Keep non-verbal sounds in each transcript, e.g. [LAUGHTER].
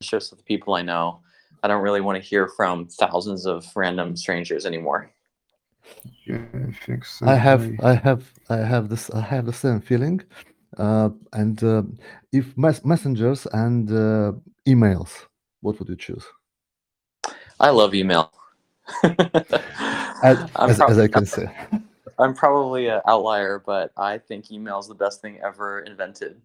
relationships with the people I know. I don't really want to hear from thousands of random strangers anymore. Yeah, I think so. I have, I- I have, I have this, I have the same feeling. Uh, and uh, if mes- messengers and uh, emails, what would you choose? I love email. As, [LAUGHS] as, prob- as I can say. I'm probably an outlier, but I think email is the best thing ever invented.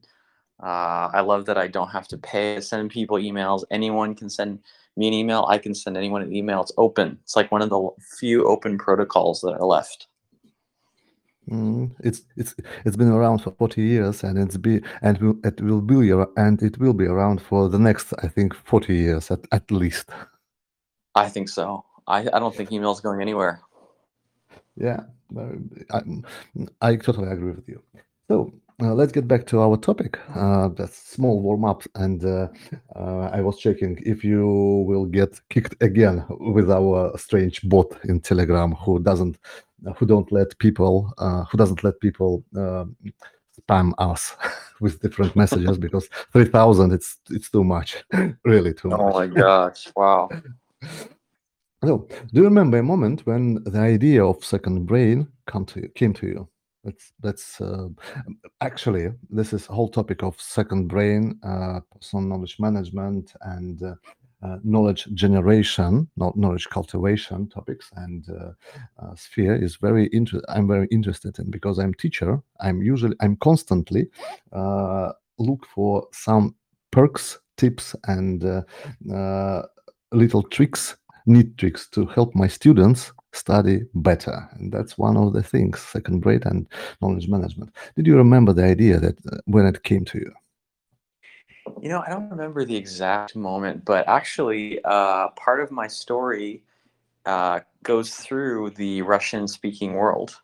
Uh, I love that I don't have to pay to send people emails. Anyone can send me an email. I can send anyone an email. It's open. It's like one of the few open protocols that are left. Mm, it's it's it's been around for 40 years and it's be and will it will be and it will be around for the next I think 40 years at, at least. I think so. I, I don't think email is going anywhere. Yeah, uh, I, I totally agree with you. So uh, let's get back to our topic. Uh, that's small warm up, and uh, uh, I was checking if you will get kicked again with our strange bot in Telegram who doesn't, who don't let people, uh, who doesn't let people um spam us [LAUGHS] with different messages because three thousand it's it's too much, [LAUGHS] really too much. Oh my gosh. Wow. So, do you remember a moment when the idea of second brain come to you, came to you? That's uh, actually this is whole topic of second brain, uh, personal knowledge management, and uh, uh, knowledge generation, not knowledge cultivation topics, and uh, uh, sphere is very inter- I'm very interested in because I'm teacher. I'm usually I'm constantly uh, look for some perks, tips, and uh, uh, little tricks neat tricks to help my students study better. And that's one of the things, second grade and knowledge management. Did you remember the idea that uh, when it came to you? You know, I don't remember the exact moment, but actually, uh, part of my story uh, goes through the Russian speaking world.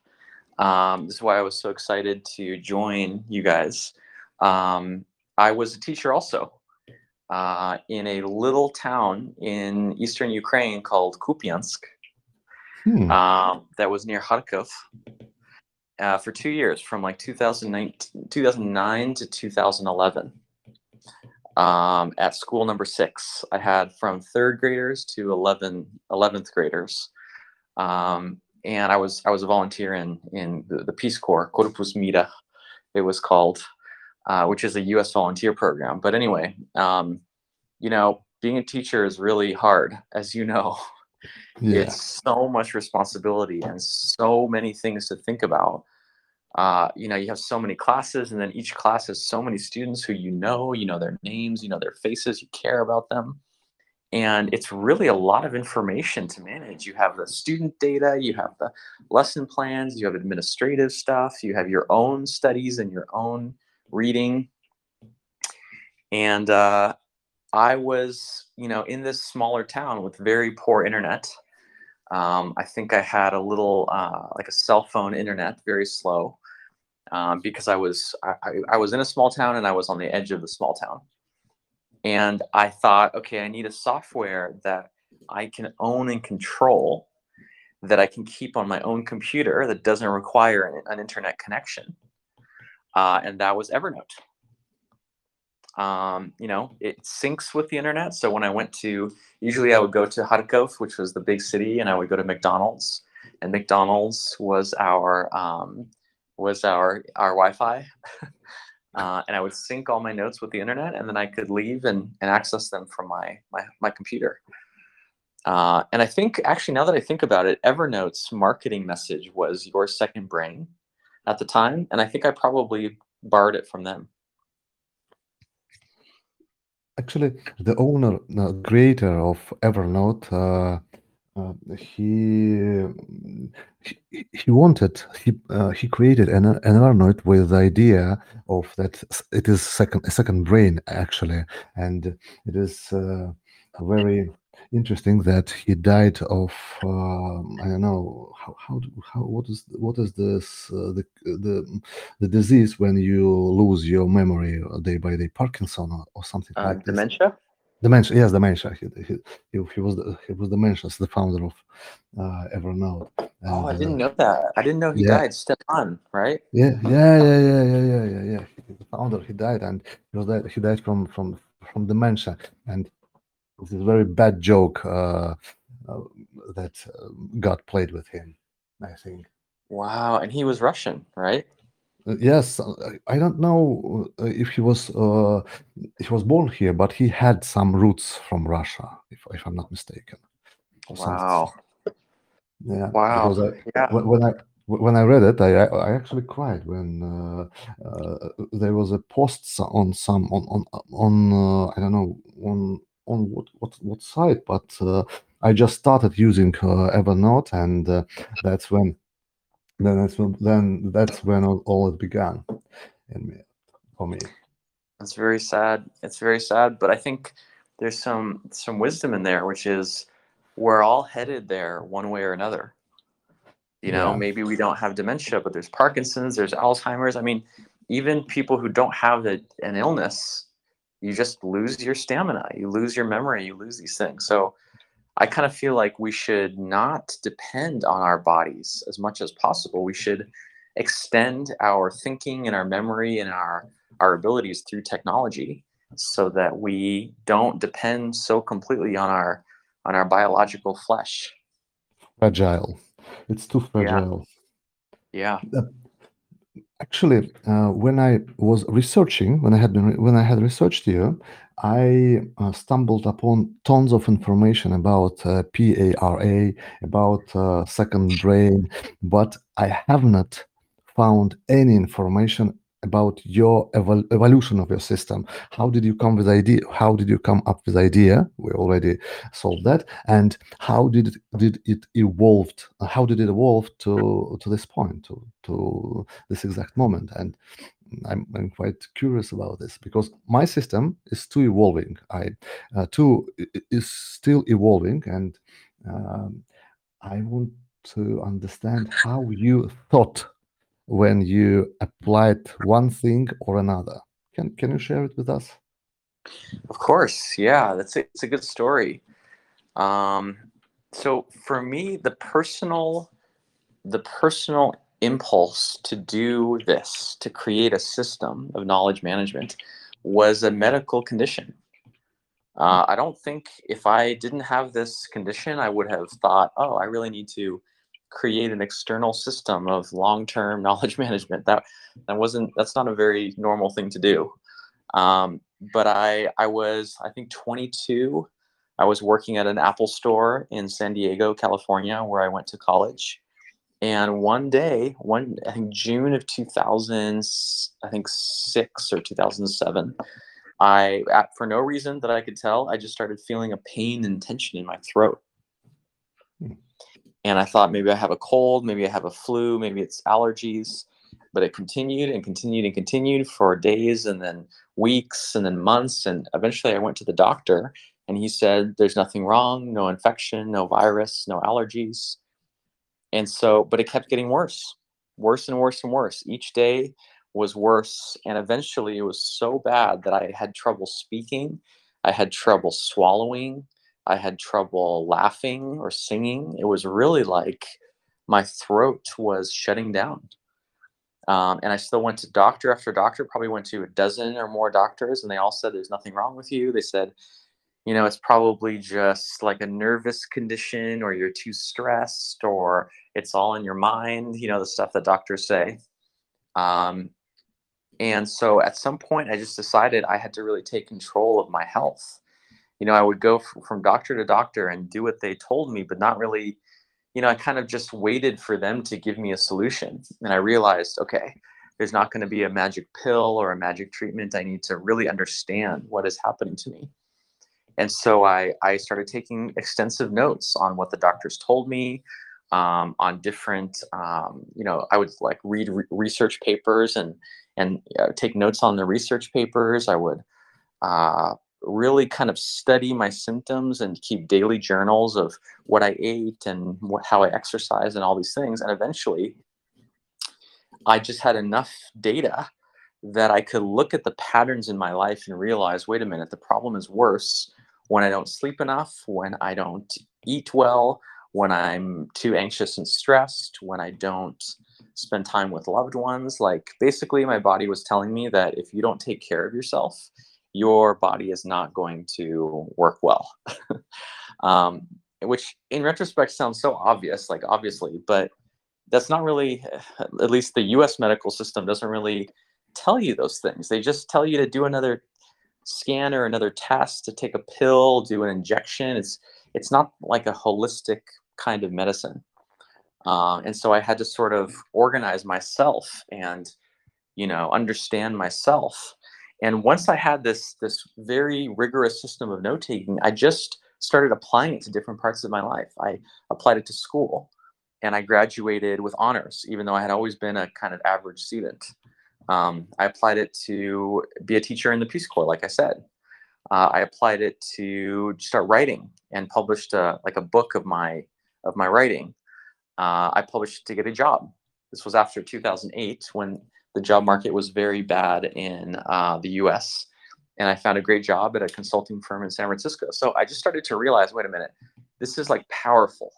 Um, this is why I was so excited to join you guys. Um, I was a teacher also uh, in a little town in eastern Ukraine called Kupiansk Hmm. um, that was near Kharkov uh, for two years, from like 2009, 2009 to 2011. Um, at school number six, I had from third graders to 11, 11th graders. Um, and I was I was a volunteer in in the, the Peace Corps, Korpus Mira, it was called, uh, which is a U.S. volunteer program. But anyway, um, you know, being a teacher is really hard, as you know. [LAUGHS] yeah. It's so much responsibility and so many things to think about. Uh, you know, you have so many classes, and then each class has so many students who you know, you know their names, you know their faces, you care about them. And it's really a lot of information to manage. You have the student data, you have the lesson plans, you have administrative stuff, you have your own studies and your own reading. And uh, I was, you know, in this smaller town with very poor internet. Um, I think I had a little, uh, like a cell phone internet, very slow, um, because I was, I, I, was in a small town and I was on the edge of the small town. And I thought, okay, I need a software that I can own and control, that I can keep on my own computer that doesn't require an, an internet connection. Uh, and that was Evernote um, you know, it syncs with the internet. So when I went to, usually I would go to Kharkov, which was the big city, and I would go to McDonald's, and McDonald's was our um, was our our Wi-Fi, [LAUGHS] uh, and I would sync all my notes with the internet, and then I could leave and, and access them from my my my computer. Uh, and I think actually now that I think about it, Evernote's marketing message was your second brain at the time, and I think I probably borrowed it from them. Actually, the owner, uh, creator of Evernote, uh, uh, he, he he wanted he uh, he created an, an Evernote with the idea of that it is second a second brain actually, and it is uh, very interesting that he died of um, I don't know how how how what is what is this uh, the the the disease when you lose your memory uh, day by day Parkinson or, or something Uh, like this. dementia. Dementia, yes, dementia. He, he, he, he was the, he was dementia, the founder of uh, Evernote. Oh, I didn't uh, know that. I didn't know he yeah. died. Stefan, right? Yeah, yeah, yeah, yeah, yeah, yeah, yeah, yeah. He- The founder, he died, and he was died, he died from from from dementia. And This very bad joke uh, uh, that uh, God played with him. I think. Wow, and he was Russian, right? Uh, yes, uh, I don't know if he was uh, he was born here, but he had some roots from Russia, if if I'm not mistaken. Wow. Yeah. Wow. I, Yeah. when, I when I read it, I I I actually cried when uh, uh, there was a post on some on on on uh, I don't know on on what what what site, but uh, I just started using uh, Evernote, and uh, that's when then that's when then that's when all, all it began in me for me. It's very sad. It's very sad, but I think there's some some wisdom in there, which is we're all headed there one way or another. You know, Yeah. maybe we don't have dementia, but there's Parkinson's, there's Alzheimer's. I mean, even people who don't have the, an illness, you just lose your stamina, you lose your memory, you lose these things. So I kind of feel like we should not depend on our bodies as much as possible. We should extend our thinking and our memory and our our abilities through technology so that we don't depend so completely on our on our biological flesh. Fragile. It's too Yeah. fragile. Yeah. Actually, uh, when I was researching, when I had been when I had researched you, I uh, stumbled upon tons of information about uh, PARA, about uh, second brain, but I have not found any information about your evol- evolution of your system. How did you come with idea? How did you come up with idea? We already solved that. And how did it, did it evolved? How did it evolve to to this point to to this exact moment and I'm, I'm quite curious about this because my system is still evolving i uh, too is still evolving and um, i want to understand how you thought when you applied one thing or another can can you share it with us Of course. Yeah, that's a, it's a good story. Um, so for me, the personal the personal impulse to do this, to create a system of knowledge management, was a medical condition. Uh, I don't think if I didn't have this condition, I would have thought, oh, I really need to create an external system of long-term [LAUGHS] knowledge management. That that wasn't that's not a very normal thing to do. Um, but I I was I think 22. I was working at an Apple store in San Diego, California, where I went to college. And one day, one I think June of 2000, I think six or 2007, I for no reason that I could tell, I just started feeling a pain and tension in my throat. And I thought maybe I have a cold, maybe I have a flu, maybe it's allergies. But it continued and continued and continued for days and then weeks and then months. And eventually I went to the doctor and he said, There's nothing wrong, no infection, no virus, no allergies. And so, but it kept getting worse, worse and worse and worse. Each day was worse. And eventually it was so bad that I had trouble speaking. I had trouble swallowing. I had trouble laughing or singing. It was really like my throat was shutting down. Um, and I still went to doctor after doctor, probably went to a dozen or more doctors, and they all said, There's nothing wrong with you. They said, you know, it's probably just like a nervous condition, or you're too stressed, or it's all in your mind, you know, the stuff that doctors say. Um, and so at some point, I just decided I had to really take control of my health. You know, I would go f- from doctor to doctor and do what they told me, but not really, you know, I kind of just waited for them to give me a solution. And I realized, okay, there's not going to be a magic pill or a magic treatment. I need to really understand what is happening to me. And so I, I started taking extensive notes on what the doctors told me, um, on different, um, you know, I would like read re- research papers and and uh, take notes on the research papers. I would uh, really kind of study my symptoms and keep daily journals of what I ate and what, how I exercise and all these things. And eventually, I just had enough data that I could look at the patterns in my life and realize, wait a minute, the problem is worse when I don't sleep enough, when I don't eat well, when I'm too anxious and stressed, when I don't spend time with loved ones. Like basically, my body was telling me that if you don't take care of yourself your body is not going to work well. [LAUGHS] um, which in retrospect sounds so obvious, like obviously, but that's not really, [SIGHS] at least the US medical system doesn't really tell you those things. They just tell you to do another scan or another test, to take a pill, do an injection. It's, it's not like a holistic kind of medicine. Uh, and so I had to sort of organize myself and, you know, understand myself. And once I had this this very rigorous system of note taking, I just started applying it to different parts of my life. I applied it to school, and I graduated with honors, even though I had always been a kind of average student. Um, I applied it to be a teacher in the Peace Corps, like I said. Uh, I applied it to start writing and published a, like a book of my of my writing uh, I published to get a job. This was after 2008 when the job market was very bad in uh, the US. And I found a great job at a consulting firm in San Francisco. So I just started to realize wait a minute, this is like powerful.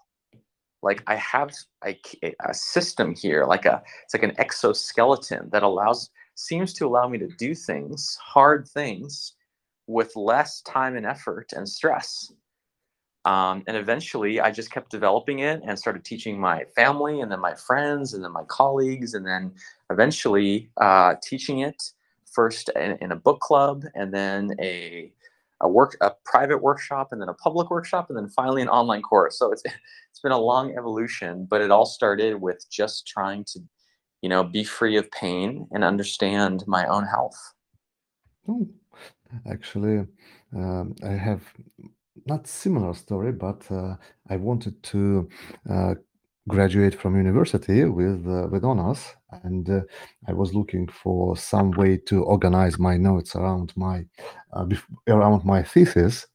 Like I have a, a system here, like a, it's like an exoskeleton that allows, seems to allow me to do things, hard things, with less time and effort and stress. Um, and eventually I just kept developing it and started teaching my family and then my friends and then my colleagues and then eventually uh, teaching it first in, in, a book club and then a, a work a private workshop and then a public workshop and then finally an online course. So it's [LAUGHS] it's been a long evolution, but it all started with just trying to, you know, be free of pain and understand my own health. Oh, actually, um, I have not similar story, but uh, I wanted to uh, graduate from university with uh, with honors, and uh, I was looking for some way to organize my notes around my uh, around my thesis.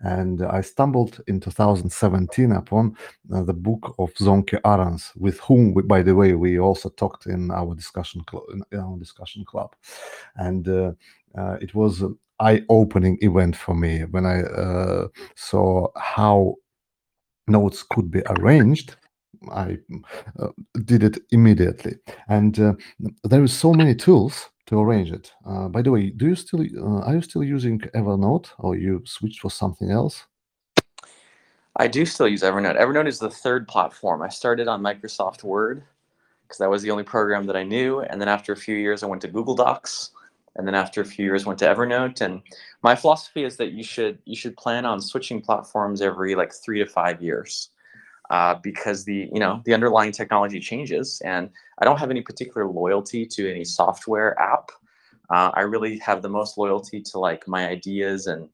And I stumbled in 2017 upon uh, the book of Sönke Ahrens, with whom, we, by the way, we also talked in our discussion club. In our discussion club, and it was eye-opening event for me when I uh, saw how notes could be arranged. I uh, did it immediately, and uh, there is so many tools to arrange it. Uh, by the way, do you still uh, are you still using Evernote, or you switched for something else? I do still use Evernote. Evernote is the third platform. I started on Microsoft Word because that was the only program that I knew, and then after a few years, I went to Google Docs and then after a few years went to Evernote. And my philosophy is that you should you should plan on switching platforms every like three to five years. Uh, because the you know the underlying technology changes and i don't have any particular loyalty to any software app uh, i really have the most loyalty to like my ideas and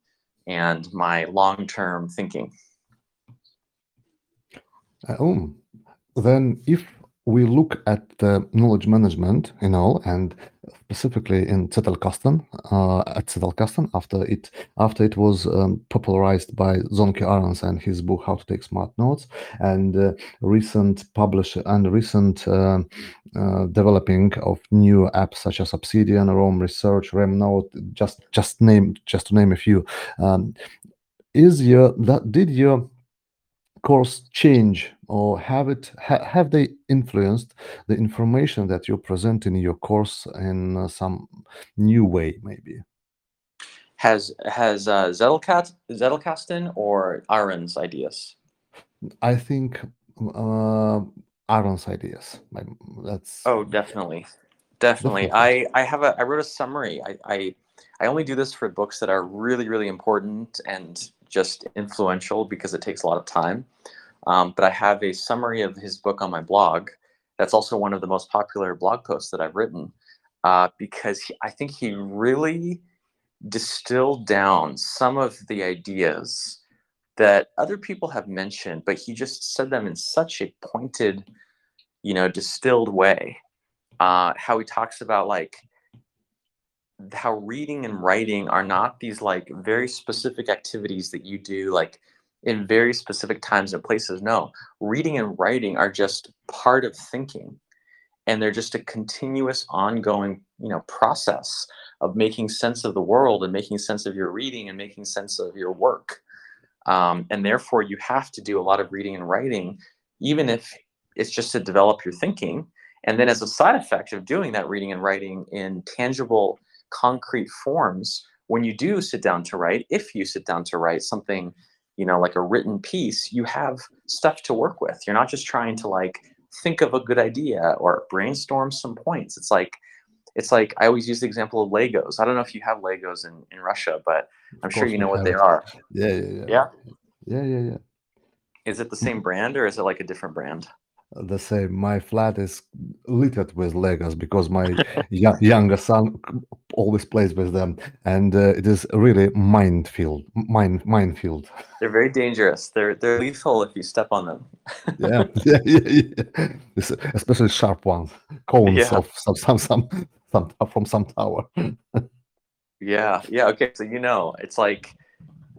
and my long-term thinking uh, oh then if we look at the knowledge management, you know, and specifically in Zettelkasten, uh, at Zettelkasten after it after it was um, popularized by Sönke Ahrens and his book How to Take Smart Notes, and uh, recent publish and recent uh, uh, developing of new apps such as Obsidian, Roam Research, RemNote, just just name just to name a few. Um, is your that did your course change or have it ha, have they influenced the information that you present in your course in uh, some new way maybe? Has has uh, Zettelkat, Zettelkasten or Ahrens' ideas? I think uh, Ahrens' ideas. That's oh definitely. Definitely. I I have a I wrote a summary. I I I only do this for books that are really really important and just influential because it takes a lot of time. Um, but I have a summary of his book on my blog. That's also one of the most popular blog posts that I've written uh, because he, I think he really distilled down some of the ideas that other people have mentioned, but he just said them in such a pointed, you know, distilled way. Uh, how he talks about like how reading and writing are not these like very specific activities that you do like in very specific times and places. No reading and writing are just part of thinking and they're just a continuous ongoing you know process of making sense of the world and making sense of your reading and making sense of your work. Um, and therefore you have to do a lot of reading and writing even if it's just to develop your thinking. And then as a side effect of doing that reading and writing in tangible concrete forms, when you do sit down to write, if you sit down to write something, you know, like a written piece, you have stuff to work with. You're not just trying to like think of a good idea or brainstorm some points. It's like it's like I always use the example of Legos. I don't know if you have Legos in, in Russia, but I'm Of sure you know what they are. Yeah, yeah, yeah. Yeah. Yeah, yeah, yeah. Is it the hmm. same brand or is it like a different brand? The same. My flat is littered with Legos because my [LAUGHS] yo- younger son always plays with them, and uh, it is really minefield, mine, minefield. They're very dangerous. They're they're lethal if you step on them. [LAUGHS] Yeah, yeah, yeah, yeah. Especially sharp ones, cones Yeah. of some, some, some, some from some tower. Yeah, yeah. Okay, so you know, it's like,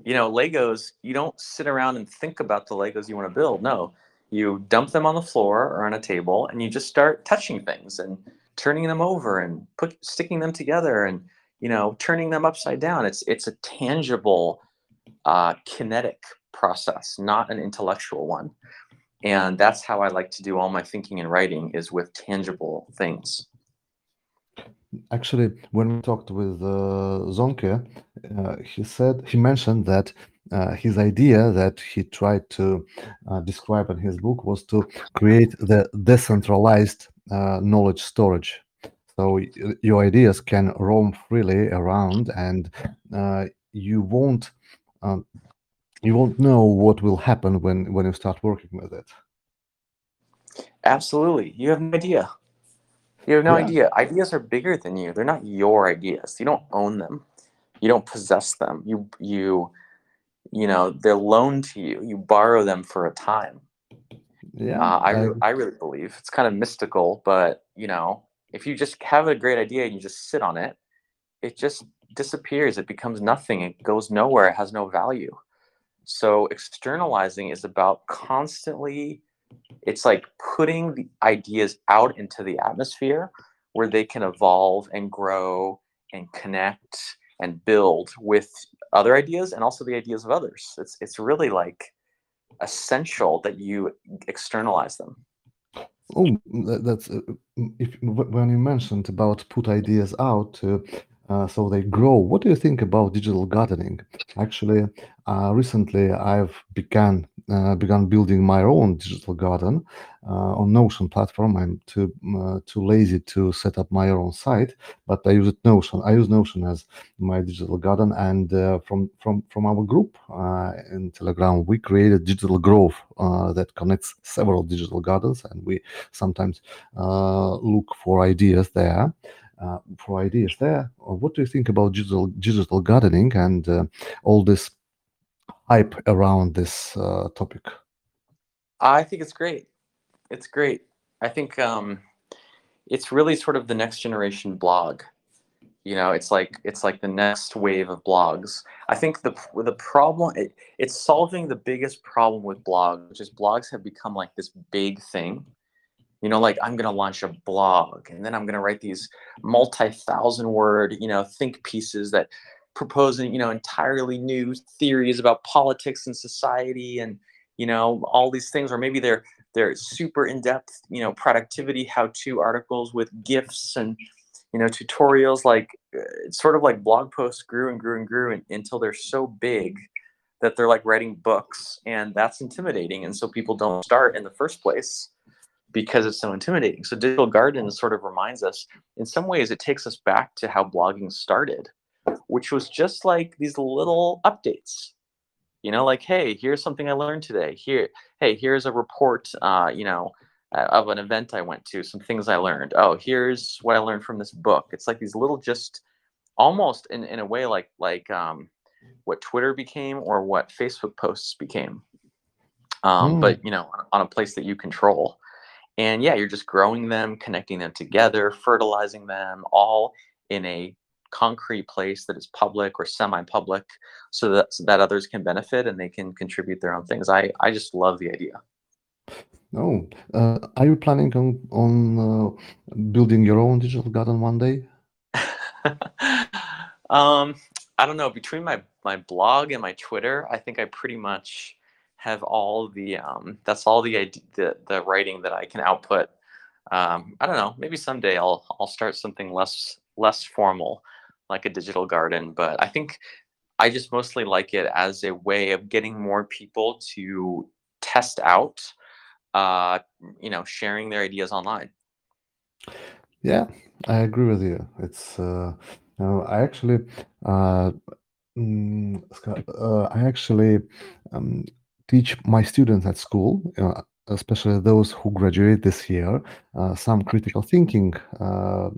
you know, Legos. You don't sit around and think about the Legos you want to build. No, you dump them on the floor or on a table, and you just start touching things and turning them over and put sticking them together and you know turning them upside down. It's it's a tangible, uh, kinetic process, not an intellectual one. And that's how I like to do all my thinking and writing is with tangible things. Actually, when we talked with uh, Sönke, uh, he said he mentioned that uh, his idea that he tried to uh, describe in his book was to create the decentralized knowledge storage. So your ideas can roam freely around, and uh, you won't um, you won't know what will happen when when you start working with it. Absolutely. You have no idea. You have no Yeah. idea. Ideas are bigger than you. They're not your ideas. You don't own them. You don't possess them. You you you know, they're loaned to you. You borrow them for a time. Yeah, Uh, I I- I really believe it's kind of mystical, but you know, if you just have a great idea and you just sit on it, it just disappears. It becomes nothing. It goes nowhere. It has no value. So externalizing is about constantly it's like putting the ideas out into the atmosphere where they can evolve and grow and connect and build with other ideas and also the ideas of others. It's it's really like essential that you externalize them. Oh, that's uh, if when you mentioned about put ideas out uh, uh, so they grow. What do you think about digital gardening? Actually, uh, recently I've began uh, begun building my own digital garden uh, on Notion platform. I'm too uh, too lazy to set up my own site, but I use Notion. I use Notion as my digital garden, and uh, from from from our group in Telegram, we created Digital Grove that connects several digital gardens, and we sometimes look for ideas there. Uh, for ideas there, Uh, what do you think about digital digital gardening and uh, all this hype around this uh, topic? I think it's great. It's great. I think um, it's really sort of the next generation blog. You know, it's like it's like the next wave of blogs. I think the the problem it, it's solving the biggest problem with blogs, which is blogs have become like this big thing. You know, like I'm gonna launch a blog, and then I'm gonna write these multi-thousand word, you know, think pieces that proposing, you know, entirely new theories about politics and society, and you know, all these things, or maybe they're they're super in-depth, you know, productivity how-to articles with gifs and you know tutorials like uh, it's sort of like blog posts grew and grew and grew and, until they're so big that they're like writing books and that's intimidating and so people don't start in the first place because it's so intimidating so digital garden sort of reminds us in some ways it takes us back to how blogging started which was just like these little updates you know like hey here's something i learned today here hey here's a report uh, you know uh, of an event I went to, some things I learned. Oh, here's what I learned from this book. It's like these little just almost in, in a way like like um, what Twitter became or what Facebook posts became. Um, Mm. But you know, on a place that you control. And yeah, you're just growing them, connecting them together, fertilizing them, all in a concrete place that is public or semi-public, so that so that others can benefit and they can contribute their own things. I I just love the idea. Oh, uh, are you planning on on uh, building your own digital garden one day? [LAUGHS] um, I don't know. Between my my blog and my Twitter, I think I pretty much have all the um, that's all the the the writing that I can output. Um, I don't know. Maybe someday I'll I'll start something less less formal, like a digital garden, but I think I just mostly like it as a way of getting more people to test out, uh, you know, sharing their ideas online. Yeah, I agree with you. It's uh, uh, I actually uh, mm, uh, I actually um, teach my students at school, uh, especially those who graduate this year, uh, some critical thinking uh,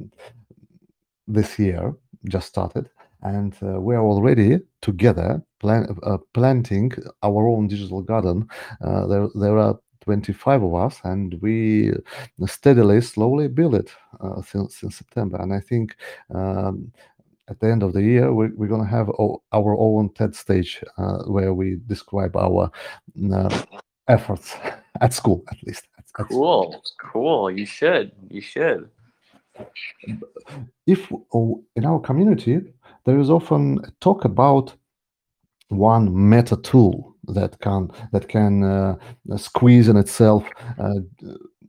this year just started, and uh, we are already together plan, uh, planting our own digital garden. Uh, there, there are 25 of us, and we steadily, slowly build it uh, since, since September. And I think um, at the end of the year, we're, we're going to have o- our own TED stage uh, where we describe our uh, efforts [LAUGHS] at school, at least. At- at school. Cool, cool. You should, you should. if oh, in our community there is often talk about one meta tool that can that can uh, squeeze in itself uh,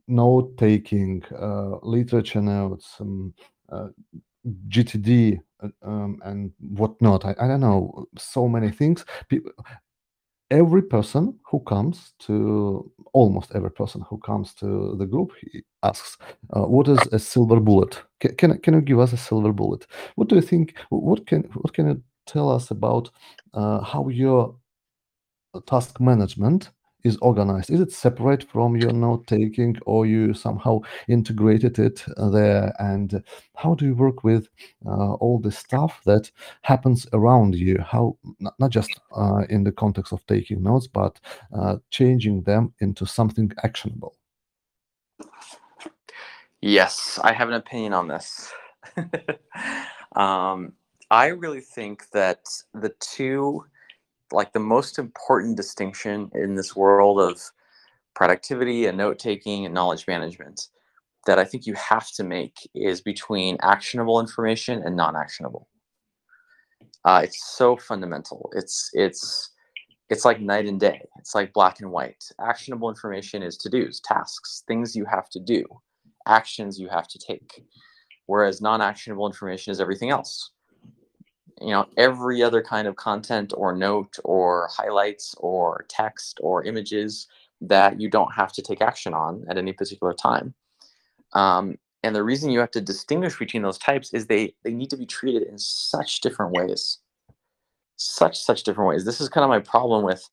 note taking uh, literature notes um, uh, gtd uh, um, and whatnot. I, I don't know so many things. Every person who comes to almost every person who comes to the group he asks uh, what is a silver bullet? Can, can, can you give us a silver bullet? What do you think what can what can you tell us about uh, how your task management is organized? Is it separate from your note taking or you somehow integrated it uh, there? And how do you work with uh, all the stuff that happens around you? How not, not just uh, in the context of taking notes but uh, changing them into something actionable? Yes, I have an opinion on this. [LAUGHS] um, I really think that the two, like the most important distinction in this world of productivity and note taking and knowledge management that I think you have to make is between actionable information and non-actionable. Uh, it's so fundamental. It's it's it's like night and day. It's like black and white. Actionable information is to-dos, tasks, things you have to do, actions you have to take. Whereas non-actionable information is everything else. You know, every other kind of content or note or highlights or text or images that you don't have to take action on at any particular time. Um, and the reason you have to distinguish between those types is they they need to be treated in such different ways. Such such different ways. This is kind of my problem with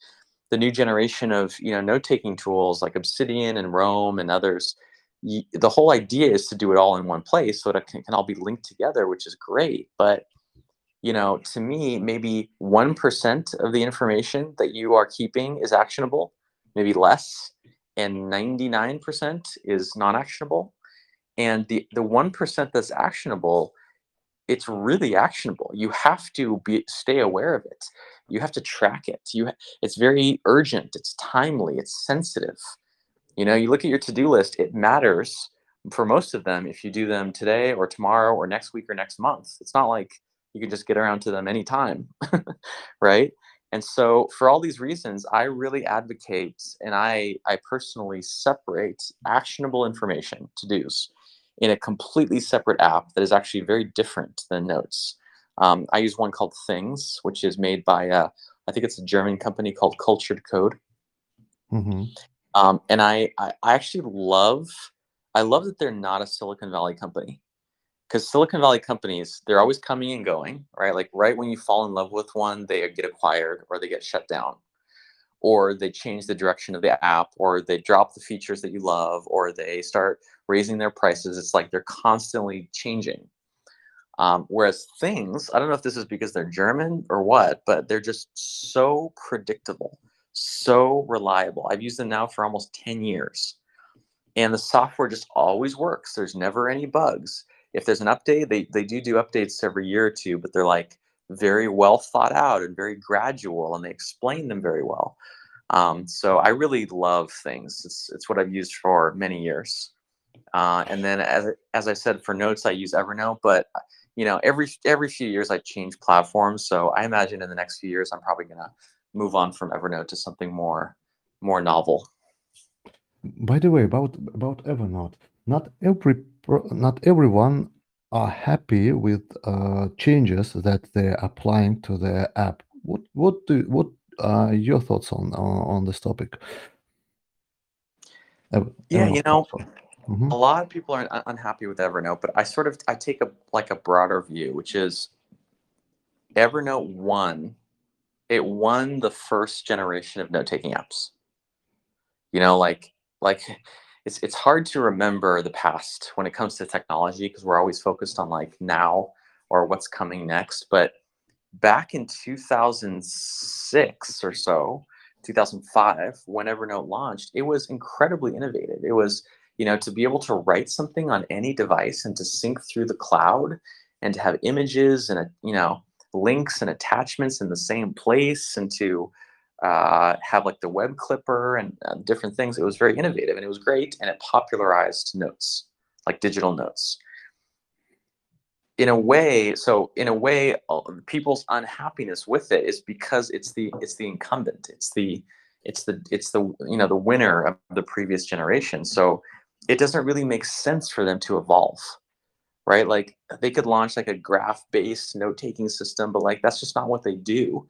the new generation of you know note taking tools like obsidian and Roam and others. Y- the whole idea is to do it all in one place so that it can, can all be linked together which is great but you know to me maybe 1% of the information that you are keeping is actionable maybe less and 99% is non-actionable and the the 1% that's actionable it's really actionable. You have to be stay aware of it. You have to track it. You it's very urgent. It's timely. It's sensitive. You know you look at your to-do list it matters for most of them if you do them today or tomorrow or next week or next month. It's not like you can just get around to them anytime [LAUGHS] right? And so for all these reasons i really advocate and i i personally separate actionable information to do's in a completely separate app that is actually very different than notes. Um, i use one called things which is made by uh, i think it's a german company called cultured code. Hmm um, and I, I I actually love I love that they're not a Silicon Valley company because Silicon Valley companies they're always coming and going, right? Like right when you fall in love with one, they get acquired or they get shut down, or they change the direction of the app, or they drop the features that you love, or they start raising their prices. It's like they're constantly changing. Um, whereas things, I don't know if this is because they're German or what, but they're just so predictable, so reliable. I've used them now for almost 10 years. And the software just always works. There's never any bugs. If there's an update, they, they do do updates every year or two, but they're like very well thought out and very gradual, and they explain them very well. Um, so I really love things. It's, it's what I've used for many years. Uh, and then as, as I said, for notes, I use Evernote, but you know, every every few years I change platforms. So I imagine in the next few years I'm probably gonna move on from Evernote to something more more novel. by the way about about evernote not every not everyone are happy with uh, changes that they're applying to their app. What what do what are your thoughts on on, this topic? Yeah, you know. Mhm. a lot of people are unhappy with Evernote, but I sort of I take a like a broader view, which is Evernote won. It won the first generation of note-taking apps. You know, like like it's it's hard to remember the past when it comes to technology because we're always focused on like now or what's coming next. But back in 2006 or so, 2005, when Evernote launched, it was incredibly innovative. It was, you know, to be able to write something on any device and to sync through the cloud and to have images and, you know, links and attachments in the same place and to uh, have like the web clipper and uh, different things. It was very innovative and it was great and it popularized notes, like digital notes. In a way so in a way people's unhappiness with it is because it's the it's the incumbent. It's the it's the it's the you know the winner of the previous generation. So it doesn't really make sense for them to evolve right? Like they could launch like a graph based note taking system but like that's just not what they do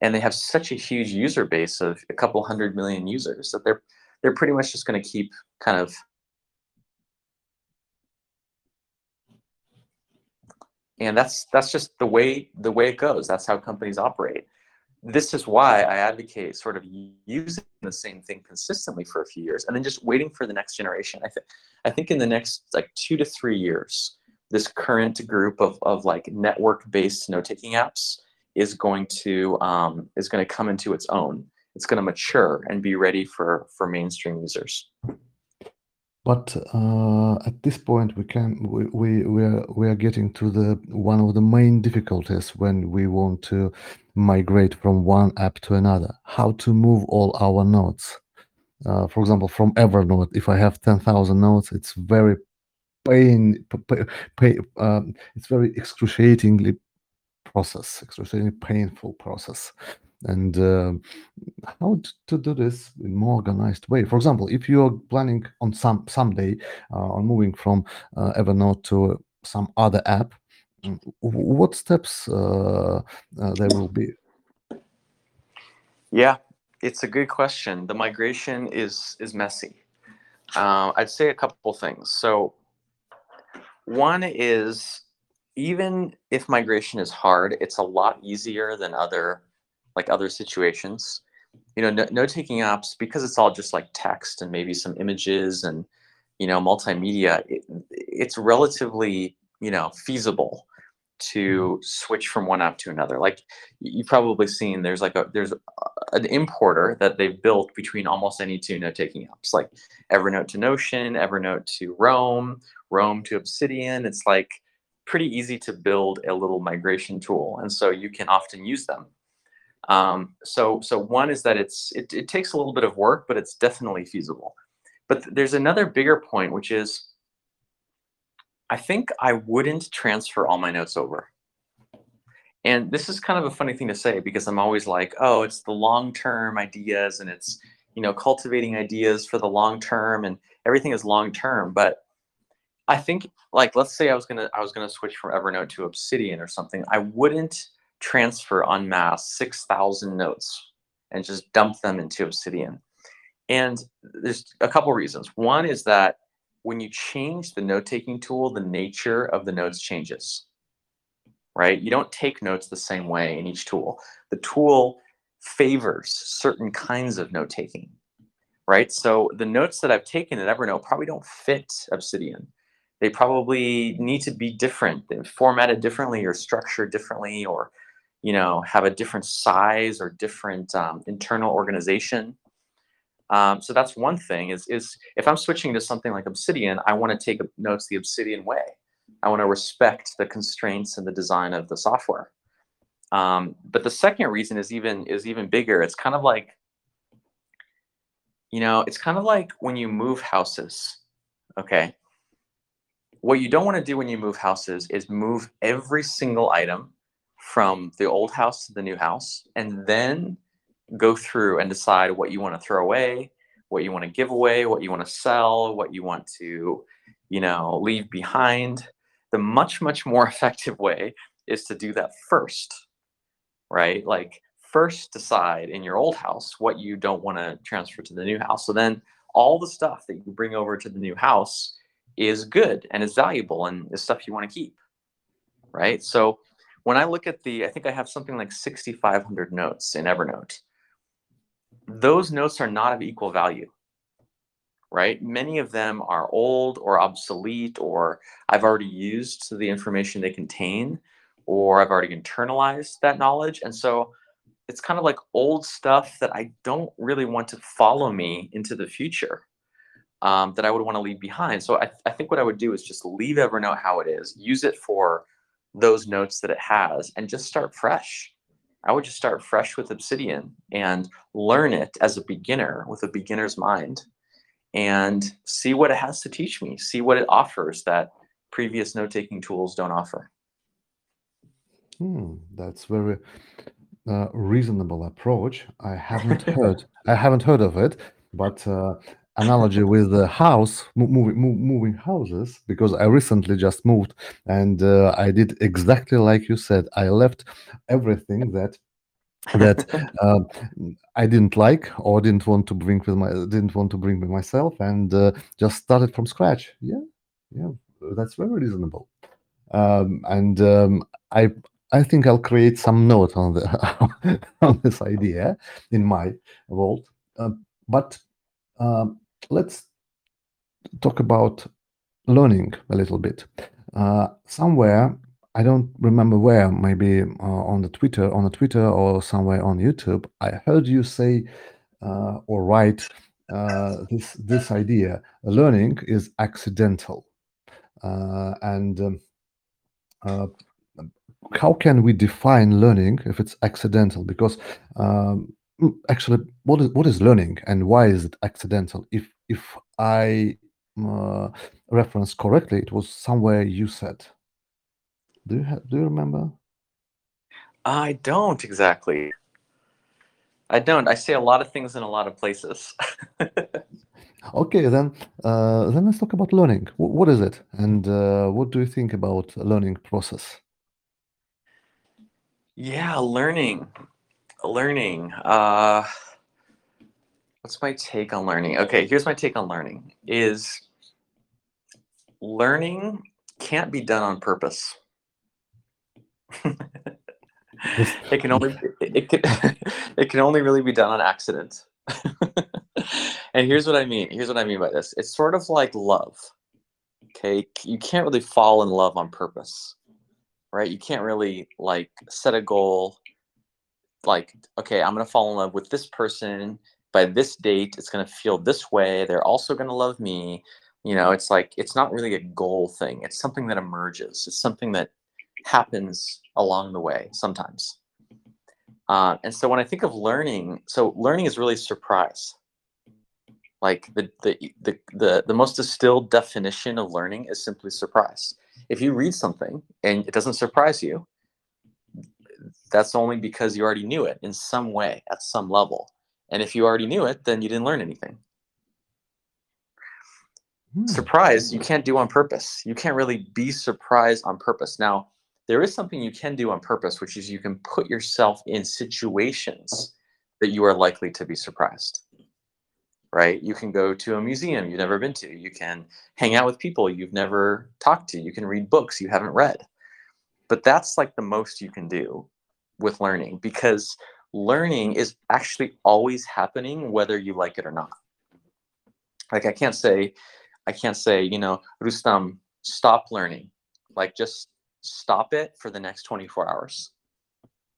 and they have such a huge user base of a couple hundred million users that they're they're pretty much just going to keep kind of and that's that's just the way the way it goes. That's how companies operate. This is why i advocate sort of using the same thing consistently for a few years and then just waiting for the next generation. I think i think in the next like two to three years this current group of, of like network based note taking apps is going to um, is going to come into its own it's going to mature and be ready for for mainstream users But uh, at this point, we can we, we we are we are getting to the one of the main difficulties when we want to migrate from one app to another. How to move all our notes. Uh, for example, from Evernote, if I have ten thousand notes, it's very pain, p- p- pay, um, it's very excruciatingly process, extremely painful process. And um how to do this in more organized way. For example, if you are planning on some someday uh, on moving from uh, Evernote to some other app, mm, what steps uh, uh, there will be? yeah it's a good question the migration is is messy uh, i'd say a couple things so one is even if migration is hard it's a lot easier than other like other situations. You know no- note-taking apps because it's all just like text and maybe some images and you know multimedia it, it's relatively you know feasible mm-hmm. to switch from one app to another. Like you've probably seen there's like a there's an importer that they've built between almost any two note-taking apps like evernote to notion evernote to Roam Roam to obsidian. It's like pretty easy to build a little migration tool and so you can often use them. Um, so so one is that it's it, it takes a little bit of work but it's definitely feasible. But th- there's another bigger point which is i think i wouldn't transfer all my notes over. And this is kind of a funny thing to say because i'm always like oh it's the long term ideas and it's you know cultivating ideas for the long term and everything is long term but i think like let's say i was gonna i was gonna switch from evernote to obsidian or something i wouldn't transfer en masse 6000 notes and just dump them into obsidian and there's a couple reasons one is that when you change the note taking tool the nature of the notes changes right? You don't take notes the same way in each tool. The tool favors certain kinds of note taking, right? So the notes that I've taken at Evernote probably don't fit Obsidian. They probably need to be different, they're formatted differently or structured differently or you know have a different size or different um, internal organization um, so that's one thing is is if i'm switching to something like obsidian i want to take notes the obsidian way I want to respect the constraints and the design of the software. Um, but the second reason is even is even bigger. It's kind of like, you know, it's kind of like when you move houses. Okay. What you don't want to do when you move houses is move every single item from the old house to the new house and then go through and decide what you want to throw away, what you want to give away, what you want to sell, what you want to, you know, leave behind. The much much more [LAUGHS] effective way is to do that first right? Like first decide in your old house what you don't want to transfer to the new house. So then all the stuff that you bring over to the new house is good and is valuable and is stuff you want to keep right so when i look at the i think i have something like 6500 notes in evernote those notes are not of equal value right? Many of them are old or obsolete, or I've already used the information they contain, or I've already internalized that knowledge. And so it's kind of like old stuff that I don't really want to follow me into the future um, that I would want to leave behind. So I, I think what I would do is just leave Evernote how it is, use it for those notes that it has, and just start fresh. I would just start fresh with Obsidian and learn it as a beginner with a beginner's mind and see what it has to teach me, see what it offers that previous note-taking tools don't offer. Hmm, that's very uh, reasonable approach. I haven't [LAUGHS] heard I haven't heard of it, but uh, analogy with the house moving moving houses because I recently just moved and uh, I did exactly like you said. I left everything that that uh, [LAUGHS] I didn't like or didn't want to bring with my didn't want to bring with myself, and uh, just started from scratch. Yeah, yeah, that's very reasonable. Um, and um, I I think I'll create some note on the [LAUGHS] on this idea in my vault. Uh, but um, let's talk about learning a little bit. Uh, somewhere I don't remember where, maybe uh, on the Twitter, on the Twitter or somewhere on YouTube. I heard you say uh, or write uh, this this idea: learning is accidental, uh, and um, uh, how can we define learning if it's accidental? Because um, actually, what is what is learning and why is it accidental? If if I uh, reference correctly, it was somewhere you said. Do you do you remember? I don't exactly. I don't. I say a lot of things in a lot of places. [LAUGHS] okay, then uh, then let's talk about learning. W what is it, and uh, what do you think about learning process? Yeah, learning, learning. Uh, what's my take on learning? Okay, here's my take on learning: is learning can't be done on purpose. [LAUGHS] it can only it can [LAUGHS] it can only really be done on accident. [LAUGHS] and here's what I mean. Here's what I mean by this. It's sort of like love. Okay, you can't really fall in love on purpose, right? You can't really like set a goal. Like, okay, I'm gonna fall in love with this person by this date. It's gonna feel this way. They're also gonna love me. You know, it's like it's not really a goal thing. It's something that emerges. It's something that happens along the way sometimes. Uh, and so when I think of learning, so learning is really surprise. Like the, the the the the most distilled definition of learning is simply surprise. If you read something and it doesn't surprise you, that's only because you already knew it in some way at some level. And if you already knew it, then you didn't learn anything. Hmm. Surprise, you can't do on purpose. You can't really be surprised on purpose. Now, there is something you can do on purpose, which is you can put yourself in situations that you are likely to be surprised. Right? You can go to a museum you've never been to. You can hang out with people you've never talked to. You can read books you haven't read. But that's like the most you can do with learning because learning is actually always happening whether you like it or not. Like I can't say, I can't say, you know, Rustam, stop learning. Like just stop it for the next 24 hours.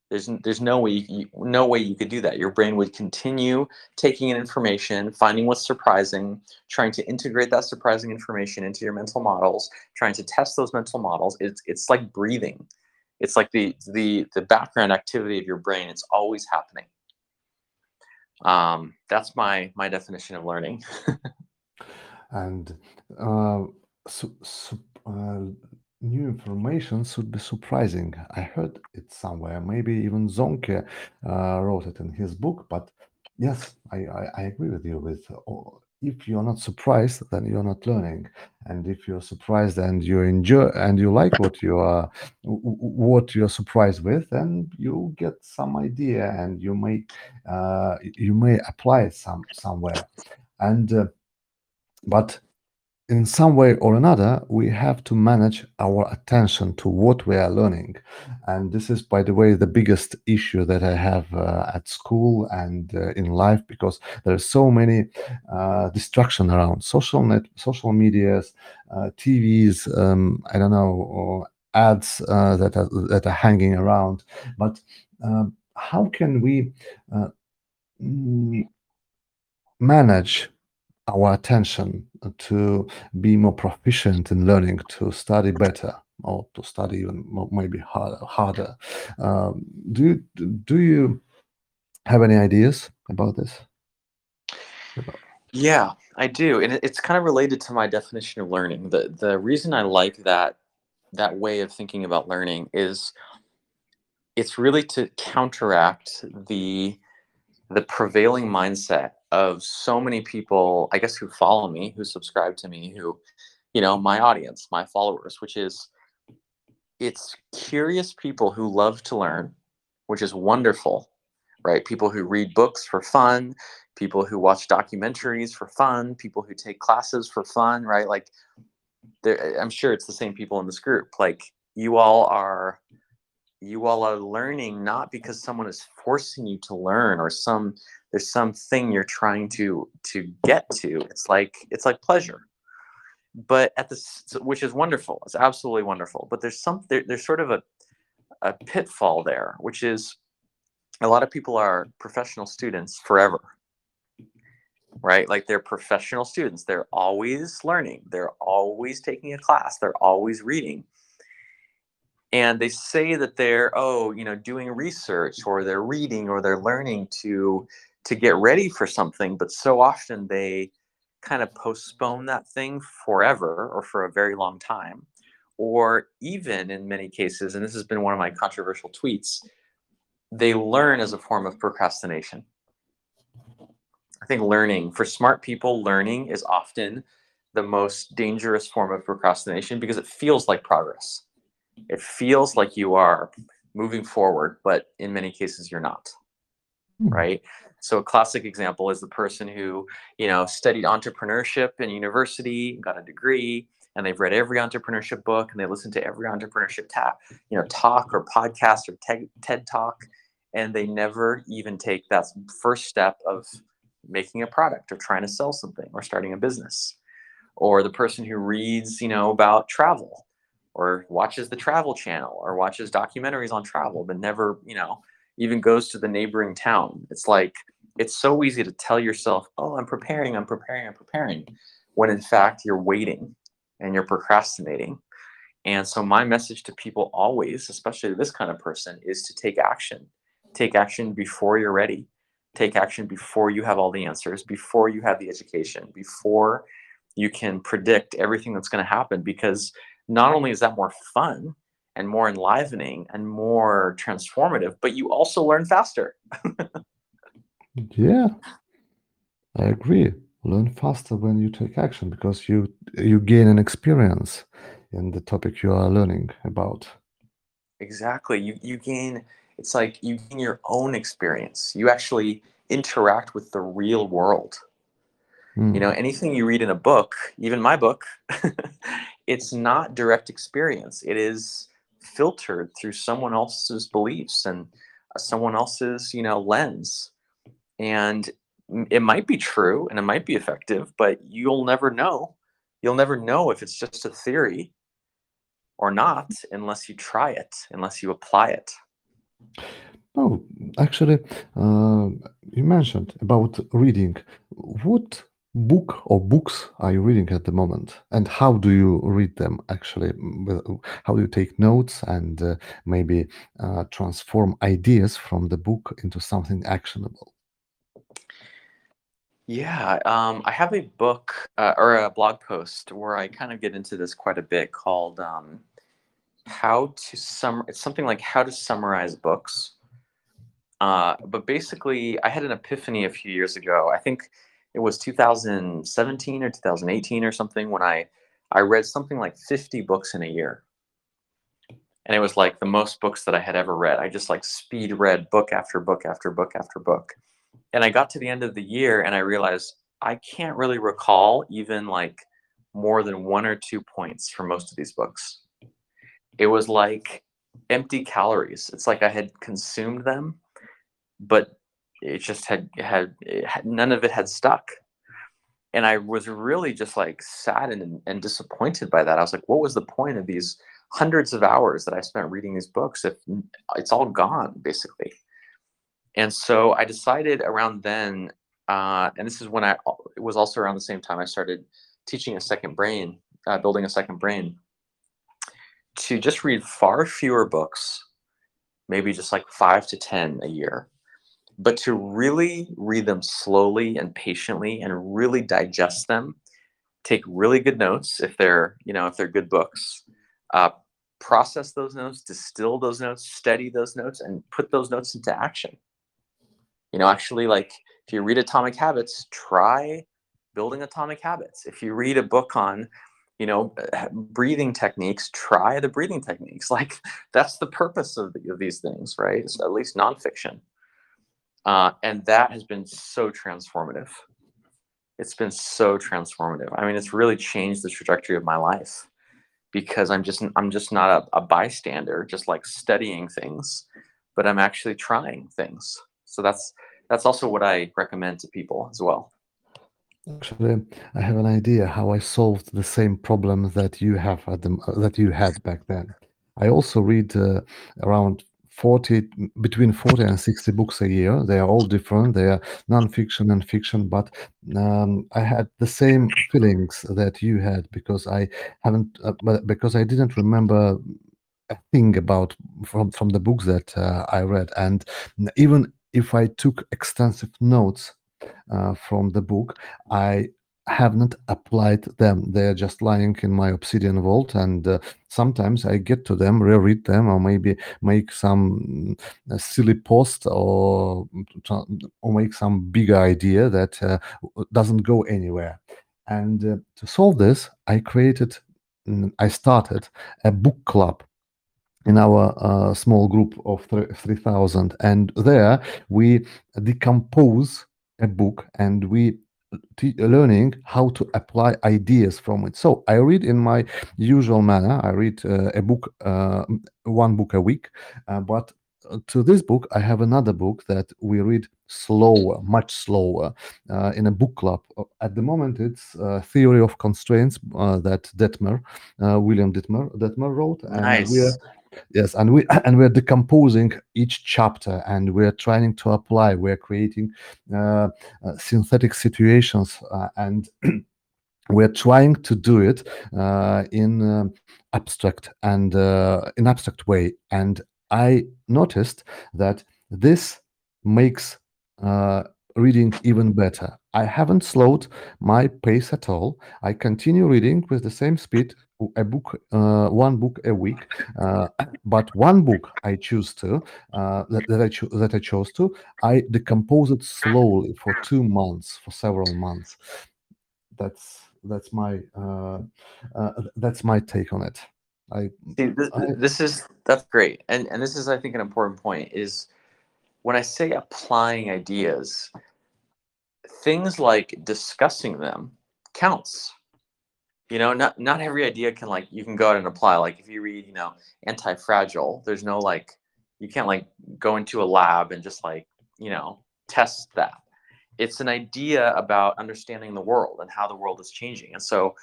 There's, there's no way you, no way you could do that. Your brain would continue taking in information, finding what's surprising, trying to integrate that surprising information into your mental models, trying to test those mental models. It's it's like breathing. It's like the the the background activity of your brain. It's always happening. Um, that's my my definition of learning. [LAUGHS] and uh, uh, new information should be surprising. I heard it somewhere. Maybe even Sönke uh, wrote it in his book. But yes, I, I, I agree with you. With uh, if you're not surprised, then you're not learning. And if you're surprised and you enjoy and you like what you are, what you're surprised with, then you get some idea and you may uh, you may apply it some somewhere. And uh, but in some way or another, we have to manage our attention to what we are learning. And this is, by the way, the biggest issue that I have uh, at school and uh, in life because there are so many uh, distraction around social net, social medias, uh, TVs, um, I don't know, or ads uh, that are that are hanging around. But um, how can we uh, manage our attention to be more proficient in learning to study better or to study even maybe harder. harder. Um, do you do you have any ideas about this? Yeah, I do, and it's kind of related to my definition of learning. the The reason I like that that way of thinking about learning is it's really to counteract the the prevailing mindset of so many people, I guess, who follow me, who subscribe to me, who, you know, my audience, my followers, which is it's curious people who love to learn, which is wonderful, right? People who read books for fun, people who watch documentaries for fun, people who take classes for fun, right? Like, I'm sure it's the same people in this group. Like, you all are you all are learning not because someone is forcing you to learn or some there's something you're trying to to get to. It's like it's like pleasure. But at this which is wonderful. It's absolutely wonderful. But there's some there, there's sort of a a pitfall there which is a lot of people are professional students forever right? Like they're professional students. They're always learning. They're always taking a class. They're always reading. And they say that they're oh you know doing research or they're reading or they're learning to to get ready for something but so often they kind of postpone that thing forever or for a very long time or even in many cases and this has been one of my controversial tweets they learn as a form of procrastination i think learning for smart people learning is often the most dangerous form of procrastination because it feels like progress it feels like you are moving forward, but in many cases you're not. Hmm. Right. So a classic example is the person who, you know, studied entrepreneurship in university, got a degree, and they've read every entrepreneurship book and they listen to every entrepreneurship tap, you know, talk or podcast or TED, TED talk, and they never even take that first step of making a product or trying to sell something or starting a business. Or the person who reads, you know, about travel or watches the travel channel or watches documentaries on travel but never you know even goes to the neighboring town it's like it's so easy to tell yourself oh i'm preparing i'm preparing i'm preparing when in fact you're waiting and you're procrastinating. And so my message to people always especially this kind of person is to take action. Take action before you're ready. Take action before you have all the answers before you have the education before you can predict everything that's going to happen because not only is that more fun and more enlivening and more transformative, but you also learn faster. [LAUGHS] yeah, I agree. Learn faster when you take action because you you gain an experience in the topic you are learning about. Exactly. You you gain it's like you gain your own experience. You actually interact with the real world. Mm. You know, anything you read in a book, even my book, [LAUGHS] it's not direct experience. It is filtered through someone else's beliefs and someone else's, you know, lens. And it might be true and it might be effective, but you'll never know. You'll never know if it's just a theory or not unless you try it, unless you apply it. Oh, actually, uh, you mentioned about reading. What book or books are you reading at the moment and how do you read them actually how do you take notes and uh, maybe uh, transform ideas from the book into something actionable yeah um, i have a book uh, or a blog post where i kind of get into this quite a bit called um, how to sum it's something like how to summarize books uh, but basically i had an epiphany a few years ago i think it was 2017 or 2018 or something when I I read something like 50 books in a year. And it was like the most books that I had ever read. I just like speed read book after book after book after book. And I got to the end of the year and I realized I can't really recall even like more than one or two points for most of these books. It was like empty calories. It's like I had consumed them, but it just had had, had none of it had stuck and I was really just like saddened and, and disappointed by that. I was like, what was the point of these hundreds of hours that I spent reading these books if it's all gone basically? And so I decided around then, uh, and this is when I it was also around the same time I started teaching a second brain, uh, building a second brain, to just read far fewer books, maybe just like five to ten a year, but to really read them slowly and patiently and really digest them take really good notes if they're you know if they're good books uh, process those notes distill those notes study those notes and put those notes into action you know actually like if you read atomic habits try building atomic habits if you read a book on you know breathing techniques try the breathing techniques [LAUGHS] like that's the purpose of, the, of these things right at least nonfiction uh, and that has been so transformative. It's been so transformative. I mean, it's really changed the trajectory of my life because I'm just I'm just not a, a bystander, just like studying things, but I'm actually trying things. So that's that's also what I recommend to people as well. Actually, I have an idea how I solved the same problem that you have at the, that you had back then. I also read uh, around 40 between 40 and 60 books a year they are all different they are non-fiction and fiction but um, i had the same feelings that you had because i haven't uh, because i didn't remember a thing about from from the books that uh, i read and even if i took extensive notes uh, from the book i have not applied them. They are just lying in my Obsidian vault, and uh, sometimes I get to them, reread them, or maybe make some uh, silly post or or make some bigger idea that uh, doesn't go anywhere. And uh, to solve this, I created, mm, I started a book club in our uh, small group of 3000 and there we decompose a book and we learning how to apply ideas from it. So I read in my usual manner. I read uh, a book, uh, one book a week, uh, but uh, to this book, I have another book that we read slower, much slower, uh, in a book club. Uh, at the moment, it's Theory of Constraints that Dettmer, William Dettmer, Dettmer wrote, and nice. we are yes and we [CLEARS THROAT] and we're decomposing each chapter and we're trying to apply we're creating uh, uh, synthetic situations uh, and [CLEARS THROAT] we're trying to do it uh, in uh, abstract and uh, in abstract way. And i noticed that this makes reading even better. I haven't slowed my pace at all. I continue reading with the same speed a book, uh, one book a week, uh, but one book I choose to uh, that, that I cho- that I chose to, I decompose it slowly for two months, for several months. That's that's my uh, uh, that's my take on it. I See, this, I this is that's great, and and this is I think an important point is when I say applying ideas, things like discussing them counts you know not not every idea can like you can go out and apply like if you read you know anti-fragile there's no like you can't like go into a lab and just like you know test that. It's an idea about understanding the world and how the world is changing and so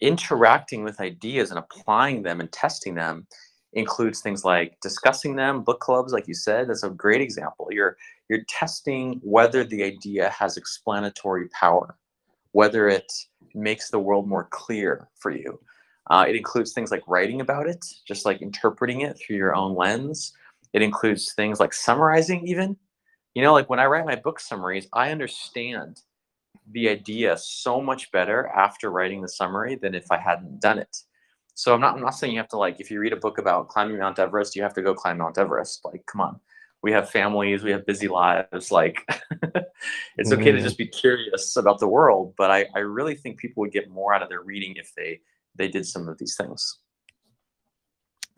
interacting with ideas and applying them and testing them includes things like discussing them book clubs like you said that's a great example. You're you're testing whether the idea has explanatory power whether it makes the world more clear for you. Uh, it includes things like writing about it, just like interpreting it through your own lens. It includes things like summarizing, even. You know, like when I write my book summaries, I understand the idea so much better after writing the summary than if I hadn't done it. So I'm not I'm not saying you have to like if you read a book about climbing Mount Everest, you have to go climb Mount Everest. Like, come on. We have families, we have busy lives. Like, [LAUGHS] it's okay to just be curious about the world. But I, I really think people would get more out of their reading if they they did some of these things.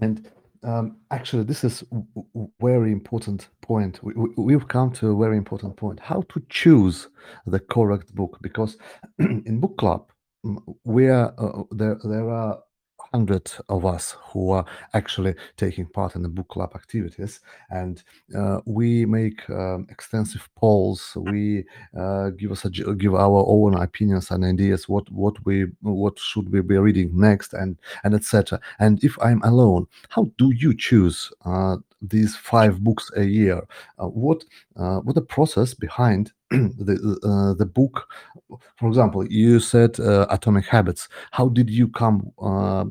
And um, actually, this is w- w- very important point. We, we, we've come to a very important point. How to choose the correct book? Because [CLEARS THROAT] in book club, we are uh, there. There are hundred of us who are actually taking part in the book club activities, and uh, we make um, extensive polls. We uh, give us a, give our own opinions and ideas. What what we what should we be reading next, and and etc. And if I'm alone, how do you choose uh, these five books a year? Uh, what uh, what the process behind [CLEARS THROAT] the uh, the book? For example, you said uh, Atomic Habits. How did you come uh,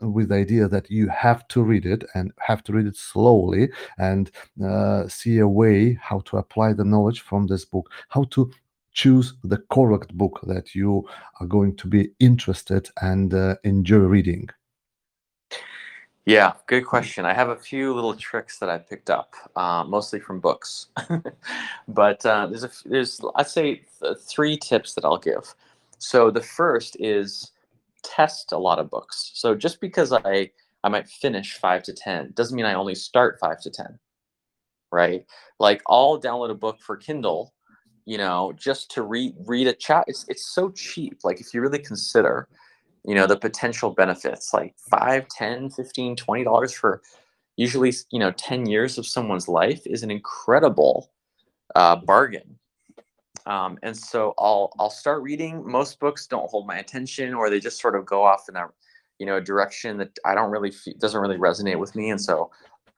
with the idea that you have to read it and have to read it slowly and uh, see a way how to apply the knowledge from this book? How to choose the correct book that you are going to be interested and uh, enjoy reading? Yeah, good question. I have a few little tricks that I picked up, uh, mostly from books. [LAUGHS] but uh, there's a, there's I'd say th- three tips that I'll give. So the first is test a lot of books. So just because I I might finish five to ten doesn't mean I only start five to ten, right? Like I'll download a book for Kindle, you know, just to read read a chat. It's it's so cheap. Like if you really consider you know the potential benefits like 5 10 15 20 dollars for usually you know 10 years of someone's life is an incredible uh, bargain. Um, and so i'll i'll start reading. Most books don't hold my attention or they just sort of go off in a you know a direction that i don't really feel, doesn't really resonate with me. And so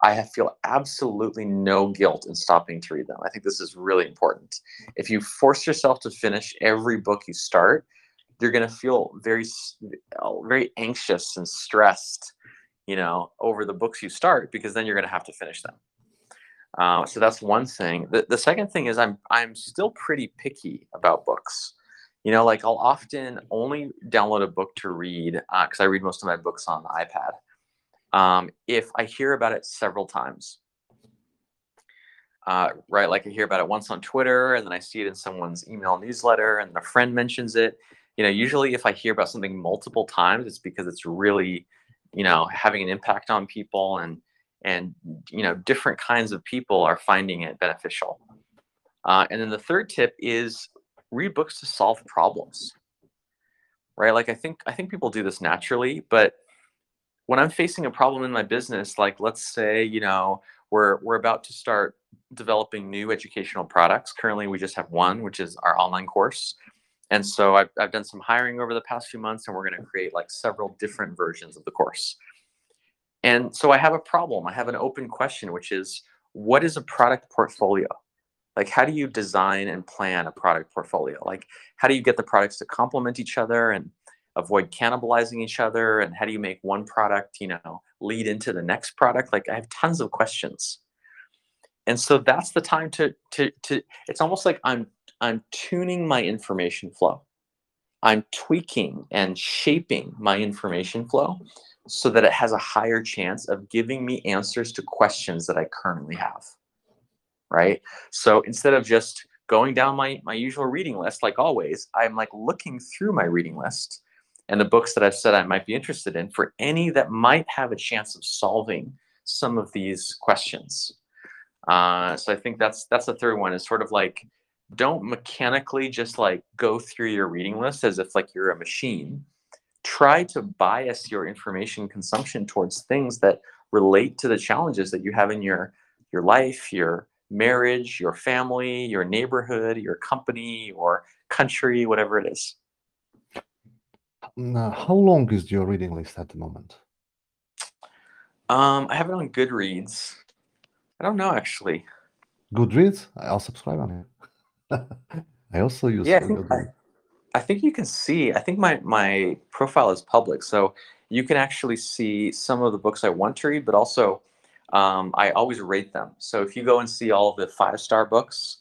i have, feel absolutely no guilt in stopping to read them. I think this is really important. If you force yourself to finish every book you start you're going to feel very uh, very anxious and stressed you know over the books you start because then you're going to have to finish them. Uh, so that's one thing. The, the second thing is i'm i'm still pretty picky about books. You know like i'll often only download a book to read because i read most of my books on the ipad um, if i hear about it several times. Uh, right like i hear about it once on twitter and then i see it in someone's email newsletter and a friend mentions it you know usually if i hear about something multiple times it's because it's really you know having an impact on people and and you know different kinds of people are finding it beneficial. Uh, and then the third tip is read books to solve problems right? Like i think i think people do this naturally but when i'm facing a problem in my business like let's say you know we're we're about to start developing new educational products. Currently we just have one which is our online course and so I've, I've done some hiring over the past few months, and we're going to create like several different versions of the course. And so I have a problem. I have an open question, which is what is a product portfolio? Like, how do you design and plan a product portfolio? Like, how do you get the products to complement each other and avoid cannibalizing each other? And how do you make one product, you know, lead into the next product? Like, I have tons of questions. And so that's the time to to to. It's almost like I'm I'm tuning my information flow. I'm tweaking and shaping my information flow so that it has a higher chance of giving me answers to questions that I currently have. Right? So instead of just going down my my usual reading list like always, I'm like looking through my reading list and the books that I've said I might be interested in for any that might have a chance of solving some of these questions. Uh, so I think that's that's the third one is sort of like don't mechanically just like go through your reading list as if like you're a machine try to bias your information consumption towards things that relate to the challenges that you have in your your life your marriage your family your neighborhood your company or country whatever it is Now, how long is your reading list at the moment? um i have it on goodreads i don't know actually Goodreads? I'll subscribe on it. I also use yeah I think, I, I think you can see i think my my profile is public so you can actually see some of the books i want to read but also um, i always rate them. So if you go and see all of the five star books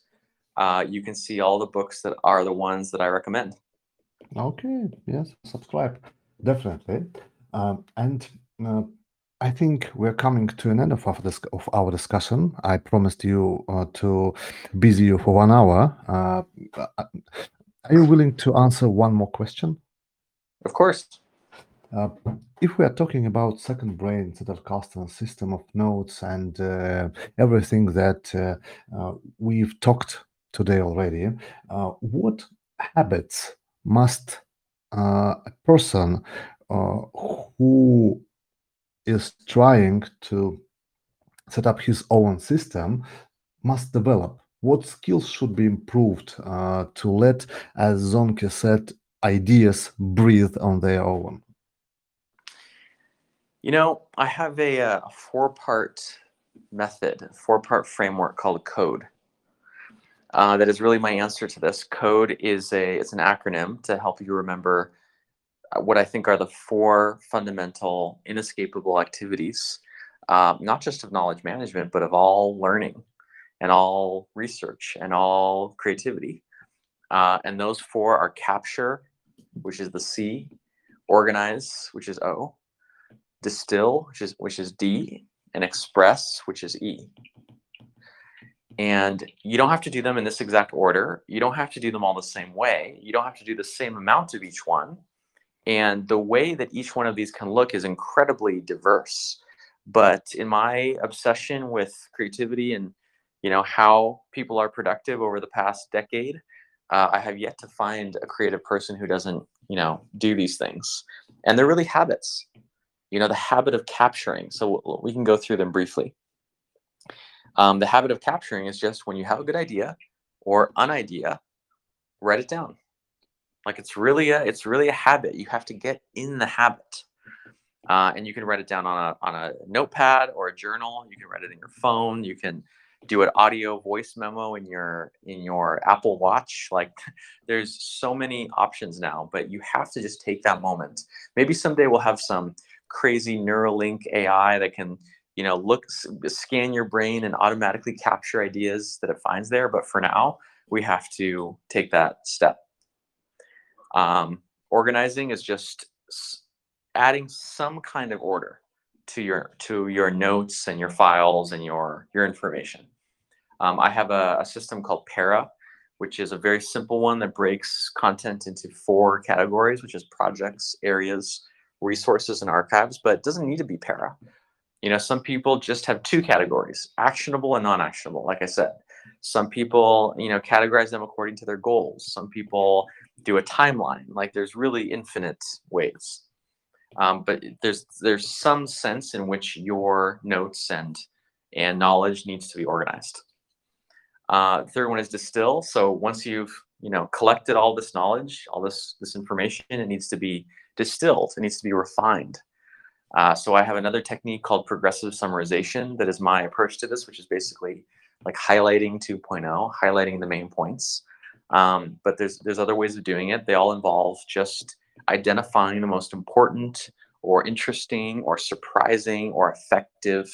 uh, you can see all the books that are the ones that i recommend. Okay, yes, subscribe. Definitely. Um, and uh, I think we're coming to an end of our, dis- of our discussion. I promised you uh, to busy you for one hour. Uh, uh, are you willing to answer one more question? Of course. Uh, if we are talking about second brain, Zettelkasten system of nodes and uh, everything that uh, uh, we've talked today already, uh, what habits must uh, a person uh, who is trying to set up his own system must develop? What skills should be improved uh, to let, as Sönke said, ideas breathe on their own? You know, I have a, uh, a four part method, four part framework called CODE. Uh, that is really my answer to this. CODE is a it's an acronym to help you remember what I think are the four fundamental, inescapable activities, um, not just of knowledge management, but of all learning and all research and all creativity. Uh, and those four are capture, which is the C, organize, which is O, distill, which is which is D, and express, which is E. And you don't have to do them in this exact order. You don't have to do them all the same way. You don't have to do the same amount of each one. And the way that each one of these can look is incredibly diverse. But in my obsession with creativity and you know how people are productive over the past decade, uh, I have yet to find a creative person who doesn't you know do these things. And they're really habits you know the habit of capturing so we can go through them briefly um, the habit of capturing is just when you have a good idea or an idea write it down like it's really a it's really a habit. You have to get in the habit. Uh, and you can write it down on a on a notepad or a journal. You can write it in your phone. You can do an audio voice memo in your in your apple watch. Like [LAUGHS] there's so many options now but you have to just take that moment. Maybe someday we'll have some crazy Neuralink AI that can, you know, look, scan your brain and automatically capture ideas that it finds there. But for now, we have to take that step. Um, organizing is just adding some kind of order to your to your notes and your files and your your information. Um, I have a, a system called Para, which is a very simple one that breaks content into four categories, which is projects, areas, resources and archives, but it doesn't need to be para. You know, some people just have two categories, actionable and non-actionable, like I said. Some people, you know, categorize them according to their goals. Some people do a timeline. Like there's really infinite ways. Um, but there's there's some sense in which your notes and and knowledge needs to be organized. Uh, third one is distill. So once you've you know collected all this knowledge, all this this information, it needs to be distilled. It needs to be refined. Uh, so I have another technique called progressive summarization that is my approach to this, which is basically like highlighting 2.0, highlighting the main points. Um, but there's there's other ways of doing it. They all involve just identifying the most important or interesting or surprising or effective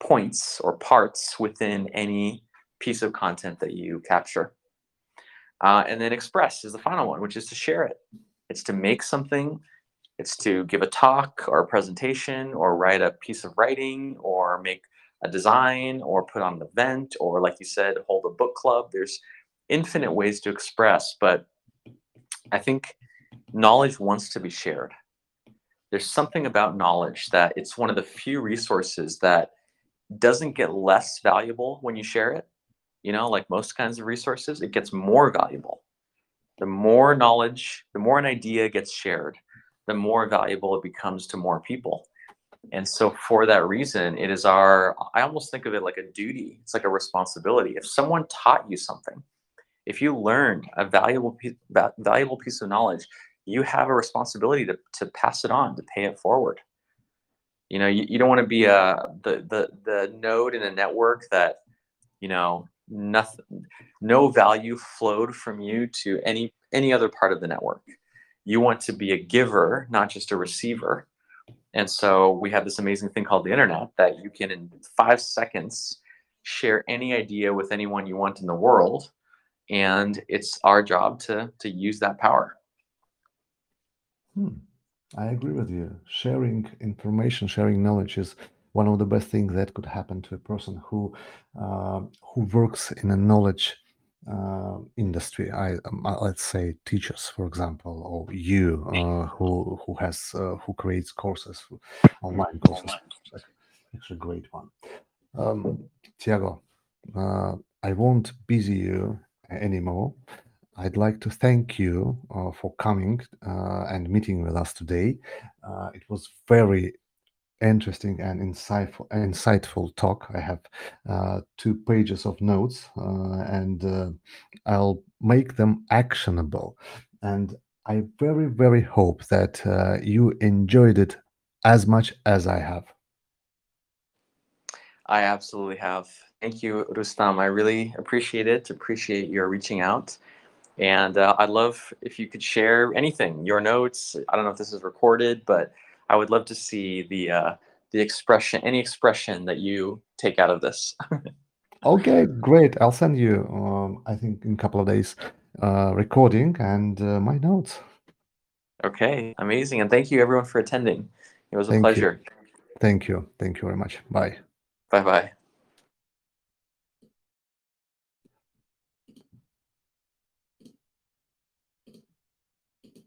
points or parts within any piece of content that you capture. Uh, and then express is the final one, which is to share it. It's to make something, it's to give a talk or a presentation or write a piece of writing or make a design or put on an event or, like you said, hold a book club. There's infinite ways to express, but I think knowledge wants to be shared. There's something about knowledge that it's one of the few resources that doesn't get less valuable when you share it. You know, like most kinds of resources, it gets more valuable the more knowledge, the more an idea gets shared, the more valuable it becomes to more people. And so, for that reason, it is our, I almost think of it like a duty. It's like a responsibility. If someone taught you something, if you learned a valuable, valuable piece of knowledge, you have a responsibility to, to pass it on, to pay it forward. You know, you, you don't want to be a, the, the, the node in a network that, you know, nothing no value flowed from you to any any other part of the network you want to be a giver not just a receiver and so we have this amazing thing called the internet that you can in five seconds share any idea with anyone you want in the world and it's our job to to use that power hmm. I agree with you. Sharing information, sharing knowledge is one of the best things that could happen to a person who uh, who works in a knowledge uh, industry. I um, uh, let's say teachers, for example, or you uh, who who has uh, who creates courses, online courses. Actually, a great one. Um, Tiago, uh, I won't busy you anymore. I'd like to thank you uh, for coming uh, and meeting with us today. Uh, it was very interesting and insightful, insightful talk. I have uh, two pages of notes, uh, and uh, I'll make them actionable. And I very, very hope that uh, you enjoyed it as much as I have. I absolutely have. Thank you, Rustam. I really appreciate it. Appreciate your reaching out. And uh, I'd love if you could share anything, your notes. I don't know if this is recorded, but I would love to see the uh, the expression, any expression that you take out of this. [LAUGHS] Okay, great. I'll send you, um, I think, in a couple of days, uh, recording and uh, my notes. okay, amazing. And thank you everyone for attending. It was a Thank you. pleasure. Thank you. Thank you very much. Bye. Bye bye.